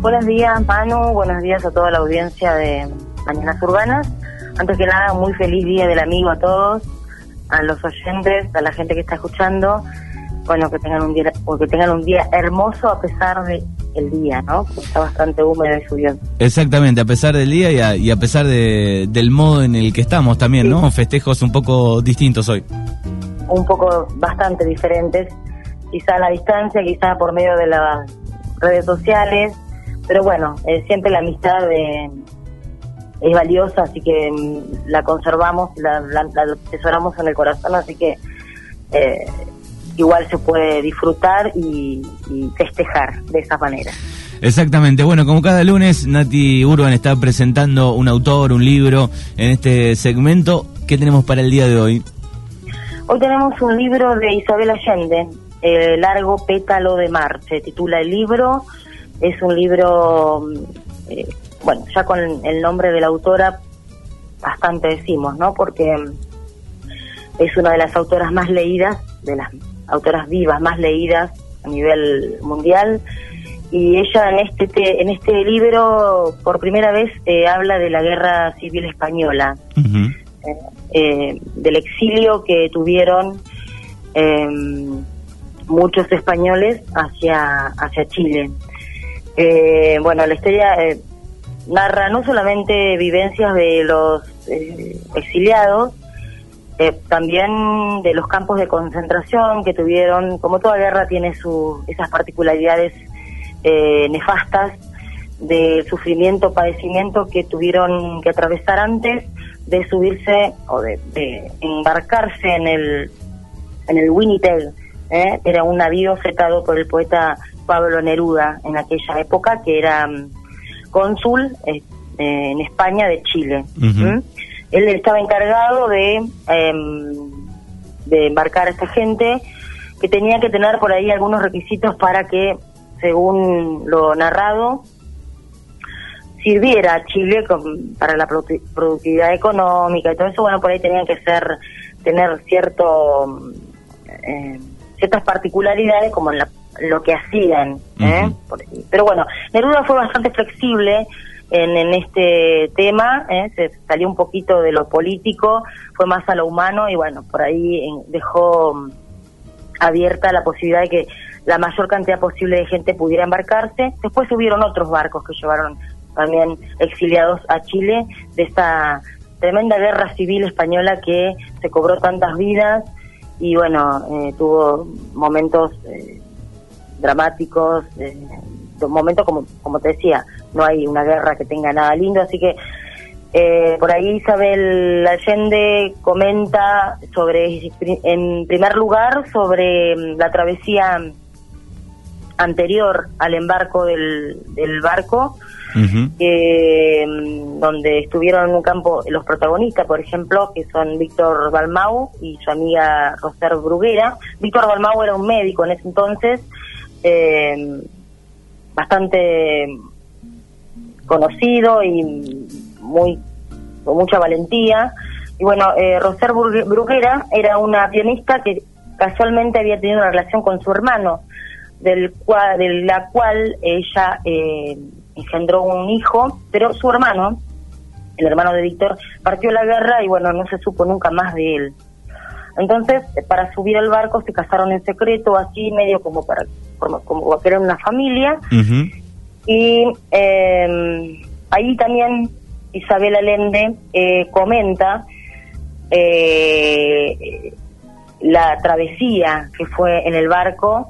Buenos días, Manu. Buenos días a toda la audiencia de Mañanas Urbanas. Antes que nada, muy feliz día del amigo a todos, a los oyentes, a la gente que está escuchando. Bueno, que tengan un día, que tengan un día hermoso a pesar de el día, ¿no? Porque está bastante húmedo y lluvioso. Exactamente, a pesar del día y a, y a pesar de, del modo en el que estamos también, ¿no? Festejos un poco distintos hoy. Un poco bastante diferentes, quizá a la distancia, quizá por medio de las redes sociales, pero bueno, eh, siempre la amistad eh, es valiosa, así que mm, la conservamos, la, la, la atesoramos en el corazón, así que eh, igual se puede disfrutar y, y festejar de esa manera. Exactamente, bueno, como cada lunes, Nati Urban está presentando un autor, un libro en este segmento. ¿Qué tenemos para el día de hoy? Hoy tenemos un libro de Isabel Allende, El largo pétalo de mar, se titula el libro, es un libro, eh, bueno, ya con el nombre de la autora bastante decimos, ¿no? Porque es una de las autoras más leídas, de las autoras vivas más leídas a nivel mundial y ella en este te, en este libro por primera vez eh, habla de la guerra civil española uh -huh. eh, eh, del exilio que tuvieron muchos españoles hacia hacia Chile eh, bueno la historia eh, narra no solamente vivencias de los exiliados eh, también de los campos de concentración que tuvieron, como toda guerra tiene su, esas particularidades eh, nefastas de sufrimiento, padecimiento que tuvieron que atravesar antes de subirse o de, embarcarse en el en el Winnipeg, ¿eh? era un navío fetado por el poeta Pablo Neruda en aquella época, que era um, cónsul eh, en España de Chile. Uh -huh. ¿Mm? él estaba encargado de, eh, de embarcar a esta gente que tenía que tener por ahí algunos requisitos para que, según lo narrado, sirviera a Chile con, para la productividad económica y todo eso, bueno, por ahí tenían que ser, tener cierto, eh, ciertas particularidades como en la, lo que hacían, ¿eh? Uh -huh. Pero bueno, Neruda fue bastante flexible, en, en este tema, ¿eh? se salió un poquito de lo político, fue más a lo humano y bueno, por ahí dejó mm, abierta la posibilidad de que la mayor cantidad posible de gente pudiera embarcarse. Después hubieron otros barcos que llevaron también exiliados a Chile de esta tremenda guerra civil española que se cobró tantas vidas y bueno, eh, tuvo momentos eh, dramáticos, eh, momentos como, como te decía, no hay una guerra que tenga nada lindo, así que eh, por ahí Isabel Allende comenta sobre, en primer lugar, sobre mm, la travesía anterior al embarco del, del barco, uh -huh. eh, donde estuvieron en un campo los protagonistas, por ejemplo, que son Víctor Balmau y su amiga Roser Bruguera. Víctor Balmau era un médico en ese entonces, eh, bastante conocido y muy con mucha valentía. Y bueno, eh, Roser Bruguera era una pianista que casualmente había tenido una relación con su hermano, del cual, de la cual ella eh, engendró un hijo, pero su hermano, el hermano de Víctor, partió la guerra y bueno, no se supo nunca más de él. Entonces, para subir al barco se casaron en secreto, así medio como para como, como que era una familia. Uh -huh. Y eh, ahí también Isabel Allende eh, comenta eh, la travesía que fue en el barco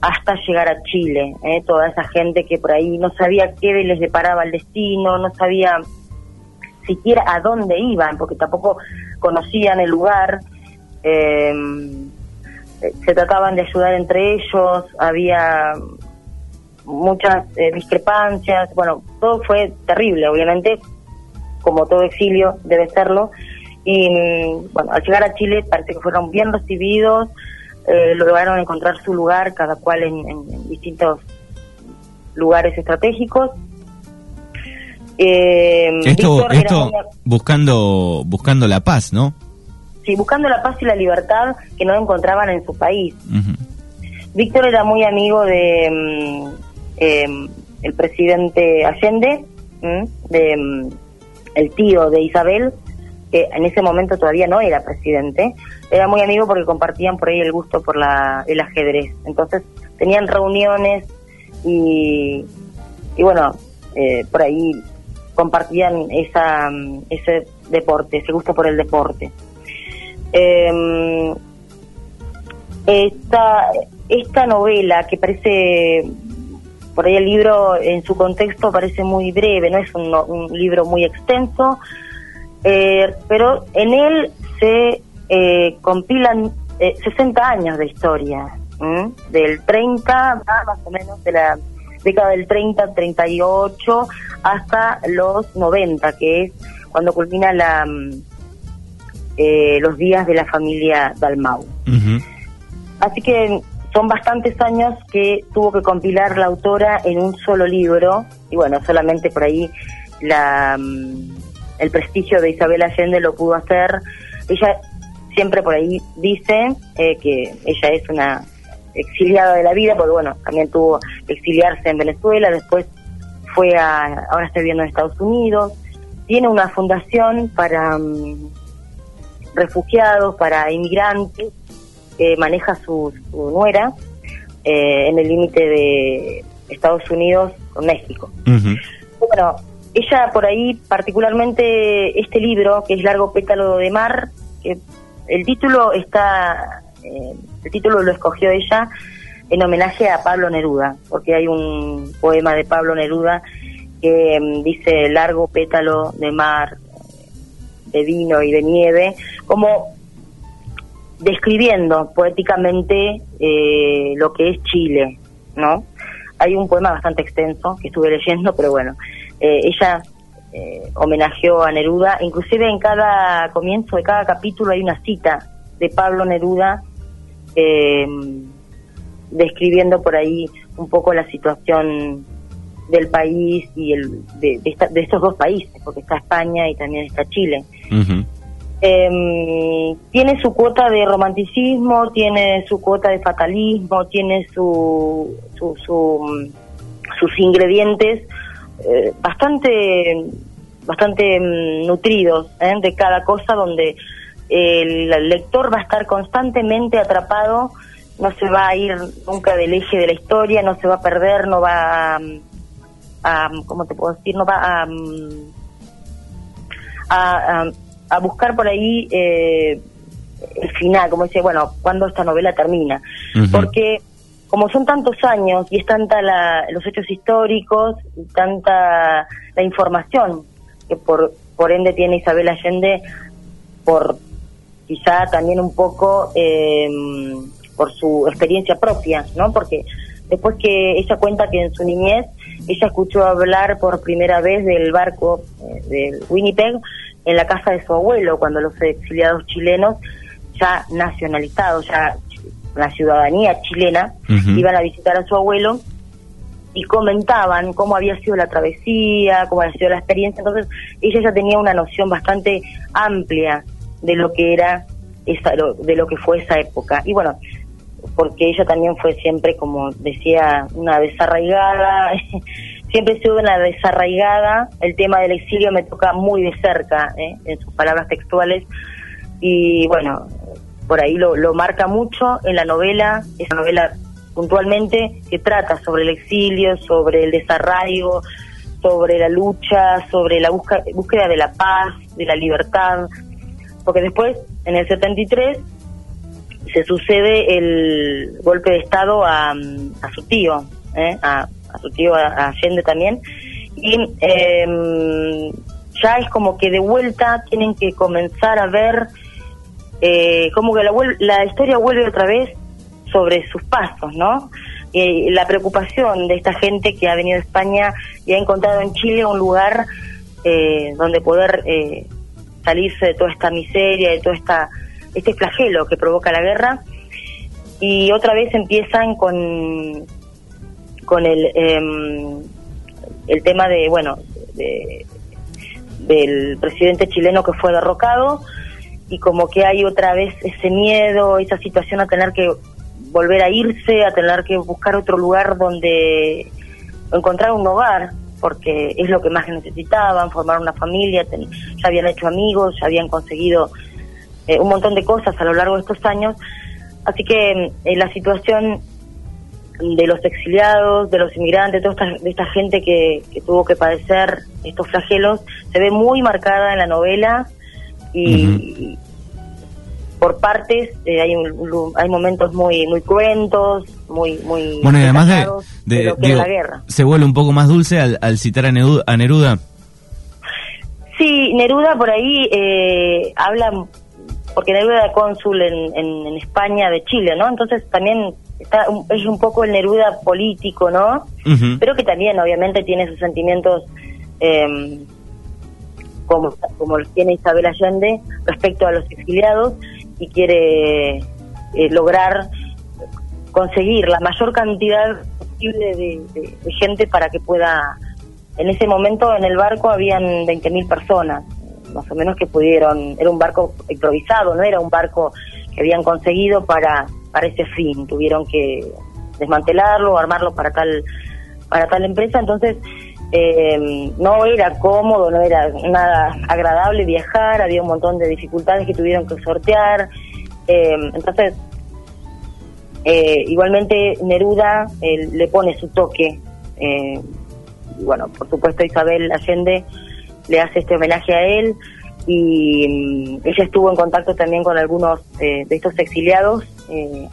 hasta llegar a Chile. Eh, toda esa gente que por ahí no sabía qué les deparaba el destino, no sabía siquiera a dónde iban, porque tampoco conocían el lugar. Eh, se trataban de ayudar entre ellos, había muchas eh, discrepancias, bueno, todo fue terrible, obviamente, como todo exilio debe serlo, y mm, bueno, al llegar a Chile parece que fueron bien recibidos, eh, lograron encontrar su lugar, cada cual en, distintos lugares estratégicos. Eh, esto esto una... buscando buscando la paz, ¿no? Sí, buscando la paz y la libertad que no encontraban en su país. Uh -huh. Víctor era muy amigo de, eh, el presidente Allende, de, mm, el tío de Isabel, que en ese momento todavía no era presidente, era muy amigo porque compartían por ahí el gusto por la, el ajedrez. Entonces tenían reuniones y, y bueno, eh, por ahí compartían esa, mm, ese deporte, ese gusto por el deporte. Eh, esta, esta novela que parece, por ahí el libro en su contexto parece muy breve, no es un, libro muy extenso, eh, pero en él se eh, compilan 60 eh, años de historia, del 30, más o menos de la década del 30, 38, hasta los 90, que es cuando culmina la, mm, eh, los días de la familia Dalmau. Así que son bastantes años que tuvo que compilar la autora en un solo libro, y bueno, solamente por ahí la, mm, el prestigio de Isabel Allende lo pudo hacer. Ella siempre por ahí dice eh, que ella es una exiliada de la vida, porque bueno, también tuvo que exiliarse en Venezuela, después fue a, ahora está viviendo en Estados Unidos, tiene una fundación para mm, refugiados, para inmigrantes, que maneja su, nuera eh, en el límite de Estados Unidos con México. Bueno, ella por ahí, particularmente este libro, que es Largo Pétalo de Mar, que el título está eh, el título lo escogió ella en homenaje a Pablo Neruda, porque hay un poema de Pablo Neruda que mm, dice largo pétalo de mar, de vino y de nieve, como describiendo poéticamente eh, lo que es Chile, ¿no? Hay un poema bastante extenso que estuve leyendo, pero bueno, eh, ella homenajeó a Neruda, inclusive en cada comienzo de cada capítulo hay una cita de Pablo Neruda eh, describiendo por ahí un poco la situación del país y el, de, estos dos países, porque está España y también está Chile. Em, tiene su cuota de romanticismo, tiene su cuota de fatalismo, tiene su, sus ingredientes eh, bastante bastante mm, nutridos ¿eh? de cada cosa donde el lector va a estar constantemente atrapado, no se va a ir nunca del eje de la historia, no se va a perder, no va a, ¿cómo te puedo decir? No va a, a, buscar por ahí eh, el final, como dice, bueno, cuando esta novela termina. Porque como son tantos años y es tanta la, los hechos históricos, y tanta la información que por, por ende tiene Isabel Allende por quizá también un poco eh, por su experiencia propia, ¿no? Porque después que ella cuenta que en su niñez ella escuchó hablar por primera vez del barco eh, del Winnipeg en la casa de su abuelo, cuando los exiliados chilenos, ya nacionalizados, ya la ciudadanía chilena, iban a visitar a su abuelo y comentaban cómo había sido la travesía, cómo había sido la experiencia. Entonces, ella ya tenía una noción bastante amplia de lo que era esa, de lo que fue esa época. Y bueno, porque ella también fue siempre, como decía, una desarraigada, siempre sido una desarraigada, el tema del exilio me toca muy de cerca, ¿eh? en sus palabras textuales, y bueno, por ahí lo, lo marca mucho en la novela, esa novela puntualmente que trata sobre el exilio, sobre el desarraigo, sobre la lucha, sobre la búsqueda de la paz, de la libertad, porque después, en el 73, se sucede el golpe de Estado a, a su tío, ¿eh? a, su tío Allende también, y em, ya es como que de vuelta tienen que comenzar a ver eh, como que la, la historia vuelve otra vez sobre sus pasos, ¿no? la preocupación de esta gente que ha venido a España y ha encontrado en Chile un lugar eh, donde poder eh, salirse de toda esta miseria, de todo esta, este flagelo que provoca la guerra. Y otra vez empiezan con, con el, em, el tema de, bueno, del presidente chileno que fue derrocado y como que hay otra vez ese miedo, esa situación a tener que volver a irse, a tener que buscar otro lugar donde encontrar un hogar, porque es lo que más necesitaban, formar una familia, ya habían hecho amigos, ya habían conseguido eh, un montón de cosas a lo largo de estos años. Así que eh, la situación de los exiliados, de los inmigrantes, de, toda esta, de esta gente que, tuvo que padecer estos flagelos, se ve muy marcada en la novela y, por partes eh, hay, hay momentos muy muy cruentos, muy muy bueno y además de, la guerra. se vuelve un poco más dulce al, al citar a Neruda, a Neruda. Sí, Neruda por ahí eh, habla porque Neruda era cónsul en, en, España de Chile, ¿no? Entonces también está es un poco el Neruda político, ¿no? Pero que también obviamente tiene sus sentimientos eh, como, como los tiene Isabel Allende respecto a los exiliados y quiere eh, lograr conseguir la mayor cantidad posible de, gente para que pueda... En ese momento en el barco habían 20.000 personas, más o menos que pudieron, era un barco improvisado, no era un barco que habían conseguido para, para ese fin, tuvieron que desmantelarlo, armarlo para tal, para tal empresa, entonces eh, no era cómodo, no era nada agradable viajar, había un montón de dificultades que tuvieron que sortear. Eh, entonces, eh, igualmente Neruda le pone su toque. y bueno, por supuesto Isabel Allende le hace este homenaje a él y mm, ella estuvo en contacto también con algunos de estos exiliados en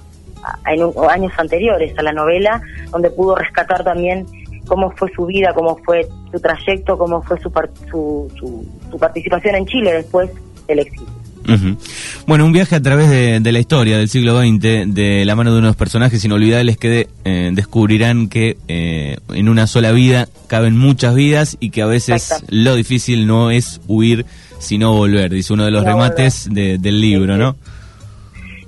años anteriores a la novela, donde pudo rescatar también cómo fue su vida, cómo fue su trayecto, cómo fue su, su, su, participación en Chile después del exilio. Bueno, un viaje a través de, la historia del siglo XX, de la mano de unos personajes inolvidables que eh, descubrirán que eh, en una sola vida caben muchas vidas y que a veces lo difícil no es huir, sino volver, dice uno de los remates del libro, ¿no?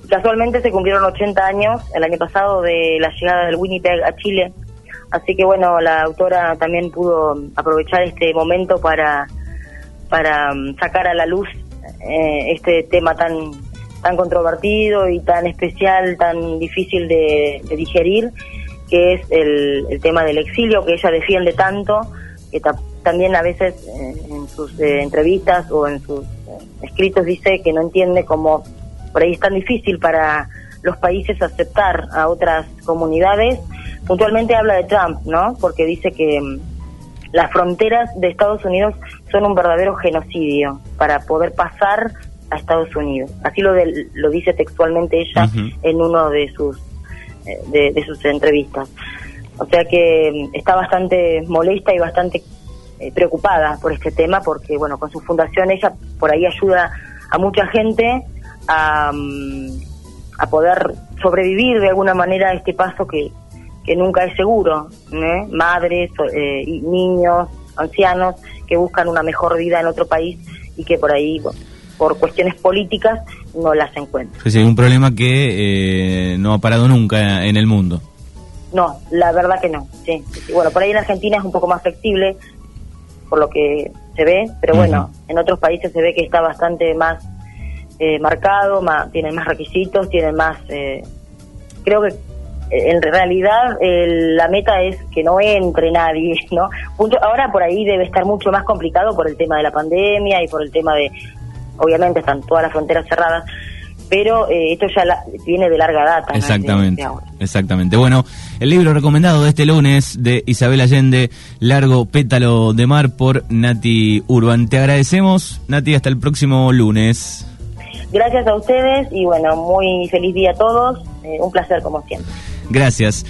Casualmente se cumplieron 80 años el año pasado de la llegada del Winnipeg a Chile. Así que bueno, la autora también pudo aprovechar este momento para, para mm, sacar a la luz eh, este tema tan, tan controvertido y tan especial, tan difícil de, digerir, que es el, tema del exilio que ella defiende tanto, que también a veces eh, en sus eh, entrevistas o en sus escritos dice que no entiende cómo por ahí es tan difícil para los países aceptar a otras comunidades puntualmente habla de Trump, ¿no? Porque dice que mm, las fronteras de Estados Unidos son un verdadero genocidio para poder pasar a Estados Unidos. Así lo, lo dice textualmente ella en uno de sus eh, de, sus entrevistas. O sea que mm, está bastante molesta y bastante eh, preocupada por este tema porque, bueno, con su fundación ella por ahí ayuda a mucha gente a, mm, a poder sobrevivir de alguna manera a este paso que, que nunca es seguro, ¿eh? madres, eh, niños, ancianos que buscan una mejor vida en otro país y que por ahí, por cuestiones políticas, no las encuentran. Es un problema que eh, no ha parado nunca en el mundo. No, la verdad que no. Sí. Bueno, por ahí en Argentina es un poco más flexible, por lo que se ve, pero bueno, en otros países se ve que está bastante más eh, marcado, más, tienen más requisitos, tienen más... creo que en realidad la meta es que no entre nadie, ¿no? ahora por ahí debe estar mucho más complicado por el tema de la pandemia y por el tema de, obviamente están todas las fronteras cerradas, pero eh, esto ya viene de larga data. Exactamente, exactamente. Bueno, el libro recomendado de este lunes de Isabel Allende, Largo Pétalo de Mar por Nati Urban. Te agradecemos, Nati, hasta el próximo lunes. Gracias a ustedes y bueno, muy feliz día a todos. Eh, un placer como siempre. Gracias.